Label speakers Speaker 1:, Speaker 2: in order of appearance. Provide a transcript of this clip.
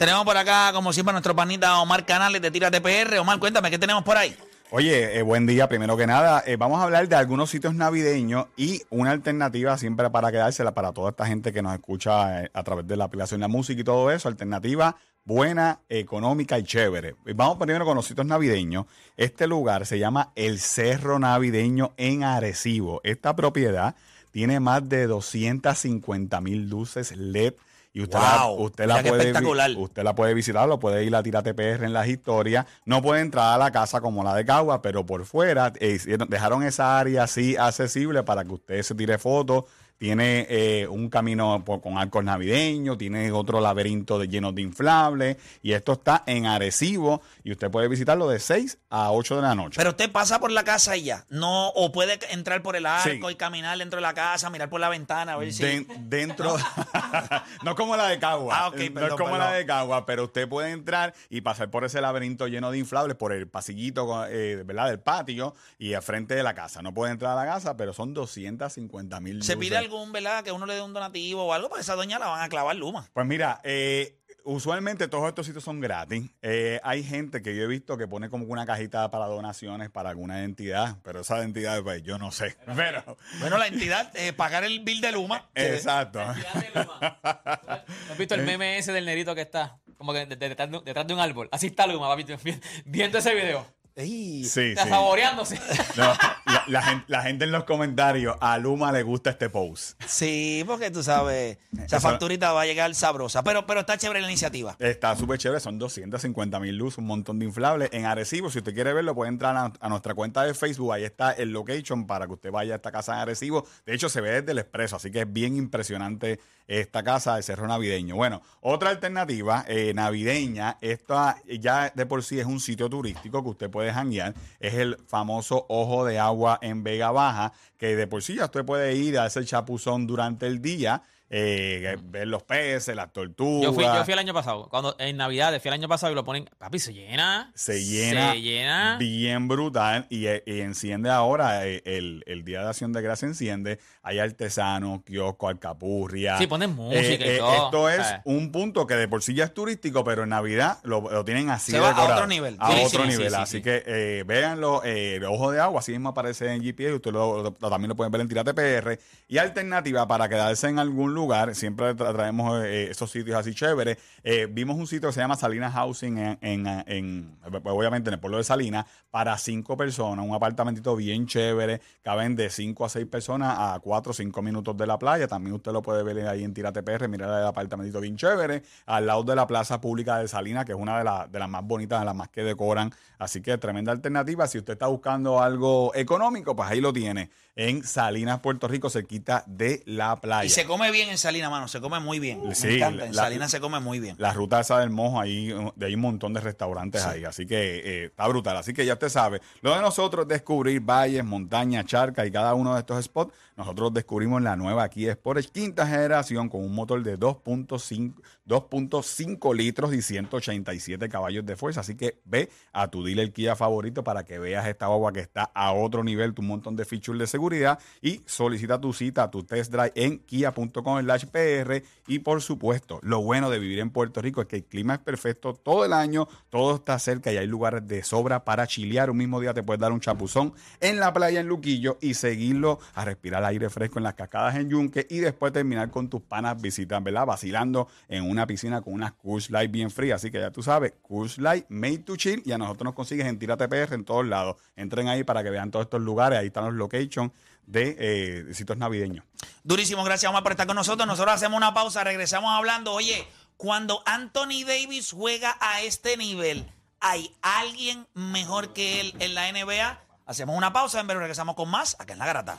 Speaker 1: Tenemos por acá, como siempre, nuestro panita Omar Canales de Tírate PR. Omar, cuéntame, ¿qué tenemos por ahí?
Speaker 2: Oye, eh, buen día. Primero que nada, eh, vamos a hablar de algunos sitios navideños y una alternativa siempre para quedársela para toda esta gente que nos escucha eh, a través de la aplicación de la música y todo eso. Alternativa buena, económica y chévere. Vamos primero con los sitios navideños. Este lugar se llama El Cerro Navideño en Arecibo. Esta propiedad tiene más de 250 mil luces LED y usted, la, usted, la puede, usted la puede visitar, lo puede ir a Tírate PR en las historias. No puede entrar a la casa como la de Cagua, pero por fuera eh, dejaron esa área así accesible para que usted se tire fotos. Tiene eh, un camino por- con arcos navideños, tiene otro laberinto de lleno de inflables. Y esto está en Arecibo y usted puede visitarlo de 6 a 8 de la noche.
Speaker 1: Pero usted pasa por la casa y ya. No, o puede entrar por el arco
Speaker 2: Sí.
Speaker 1: y caminar dentro de la casa, mirar por la ventana, a ver si.
Speaker 2: Den- dentro, no como la de Cagua,
Speaker 1: Ah, ok,
Speaker 2: no es
Speaker 1: perdón,
Speaker 2: como la
Speaker 1: perdón.
Speaker 2: de Cagua, pero usted puede entrar y pasar por ese laberinto lleno de inflables, por el pasillito eh, ¿verdad? del patio y al frente de la casa. No puede entrar a la casa, pero son 250 mil
Speaker 1: Se pide algún, ¿verdad? Que uno le dé un donativo o algo, porque esa doña la van a clavar luma.
Speaker 2: Pues mira, eh, usualmente todos estos sitios son gratis. Eh, hay gente que yo he visto que pone como una cajita para donaciones para alguna entidad, pero esa entidad, pues yo no sé. Pero,
Speaker 1: Bueno, la entidad, eh, pagar el bill de luma.
Speaker 2: exacto.
Speaker 3: ¿Has visto el meme ese del nerito que está? Como que de- de- detrás, de, detrás de un árbol. Así está Luma, papi, viendo ese video.
Speaker 1: Ey,
Speaker 2: Sí,
Speaker 3: Está
Speaker 2: sí.
Speaker 3: saboreándose.
Speaker 2: No, la, la gen- la gente en los comentarios, a Luma le gusta este post.
Speaker 1: Sí, porque tú sabes, esa
Speaker 2: Eso-
Speaker 1: facturita va a llegar sabrosa. Pero, pero está chévere la iniciativa.
Speaker 2: Está súper chévere, son 250 mil luz, un montón de inflables. En Arecibo, si usted quiere verlo, puede entrar a, a nuestra cuenta de Facebook, ahí está el location para que usted vaya a esta casa en Arecibo. De hecho, se ve desde el expreso, así que es bien impresionante esta casa de Cerro Navideño. Bueno, otra alternativa eh, navideña, esta ya de por sí es un sitio turístico que usted puede janguear, es el famoso Ojo de Agua en Vega Baja, que de por sí ya usted puede ir a ese chapuzón durante el día. Eh, ver los peces, las tortugas.
Speaker 3: Yo fui, yo fui el año pasado. Cuando en Navidad, fui el año pasado y lo ponen. Papi, se llena.
Speaker 2: se llena,
Speaker 3: Se llena.
Speaker 2: bien brutal y, eh, y enciende ahora eh, el, el Día de Acción de Gracia enciende hay artesanos, kiosco, alcapurria
Speaker 3: Sí, ponen música y todo.
Speaker 2: esto es
Speaker 3: Eh.
Speaker 2: un punto que de por sí ya es turístico pero en Navidad lo, lo tienen así
Speaker 1: Se va a otro nivel.
Speaker 2: a
Speaker 3: Sí,
Speaker 2: otro
Speaker 3: sí,
Speaker 2: nivel
Speaker 3: sí, sí,
Speaker 2: así
Speaker 3: sí.
Speaker 2: que eh, véanlo eh, el ojo de agua así mismo aparece en GPS usted lo, lo- también lo pueden ver en Tirate PR y alternativa para quedarse en algún lugar siempre tra- traemos eh, esos sitios así chéveres. Eh, vimos un sitio que se llama Salinas Housing en, en, en- obviamente en el pueblo de Salinas para cinco personas un apartamentito bien chévere. Caben de cinco a seis personas a cuatro o cinco minutos de la playa. También usted lo puede ver ahí en Tirate PR mirar el apartamentito bien chévere. Al lado de la plaza pública de Salinas que es una de, las de las más bonitas de las más que decoran. Así que tremenda alternativa. Si usted está buscando algo económico pues ahí lo tiene en Salinas Puerto Rico cerquita de la playa.
Speaker 1: Y se come bien en Salinas, mano. Se come muy bien. Me
Speaker 2: Sí,
Speaker 1: encanta. En
Speaker 2: la-
Speaker 1: Salinas se come muy bien.
Speaker 2: la ruta esa del mojo, ahí, de ahí un montón de restaurantes ahí. Así que eh, está brutal. Así que ya usted sabe. Lo de nosotros es descubrir valles, montañas, charcas y cada uno de estos spots. Nosotros descubrimos la nueva Kia Sportage quinta generación con un motor de 2.5 2.5 litros y 187 caballos de fuerza. Así que ve a tu dealer Kia favorito para que veas esta guagua que está a otro nivel, tu montón de features de seguridad y solicita tu cita, tu test drive en kia.com slash PR y por supuesto, lo bueno de vivir en Puerto Rico es que el clima es perfecto todo el año, todo está cerca y hay lugares de sobra para chilear. Un mismo día te puedes dar un chapuzón en la playa en Luquillo y seguirlo a respirar aire fresco en las cascadas en Yunque y después terminar con tus panas visitas, ¿verdad? Vacilando en una piscina con unas Coors Light bien frías. Así que ya tú sabes, Coors Light made to chill y a nosotros nos consigues en Tírate PR en todos lados. Entren ahí para que vean todos estos lugares, ahí están los locations de eh, sitios navideños.
Speaker 1: Durísimo, gracias Omar por estar con nosotros. Nosotros hacemos una pausa, regresamos hablando. Oye, cuando Anthony Davis juega a este nivel, ¿hay alguien mejor que él en la NBA? Hacemos una pausa, en breve regresamos con más acá en La Garata.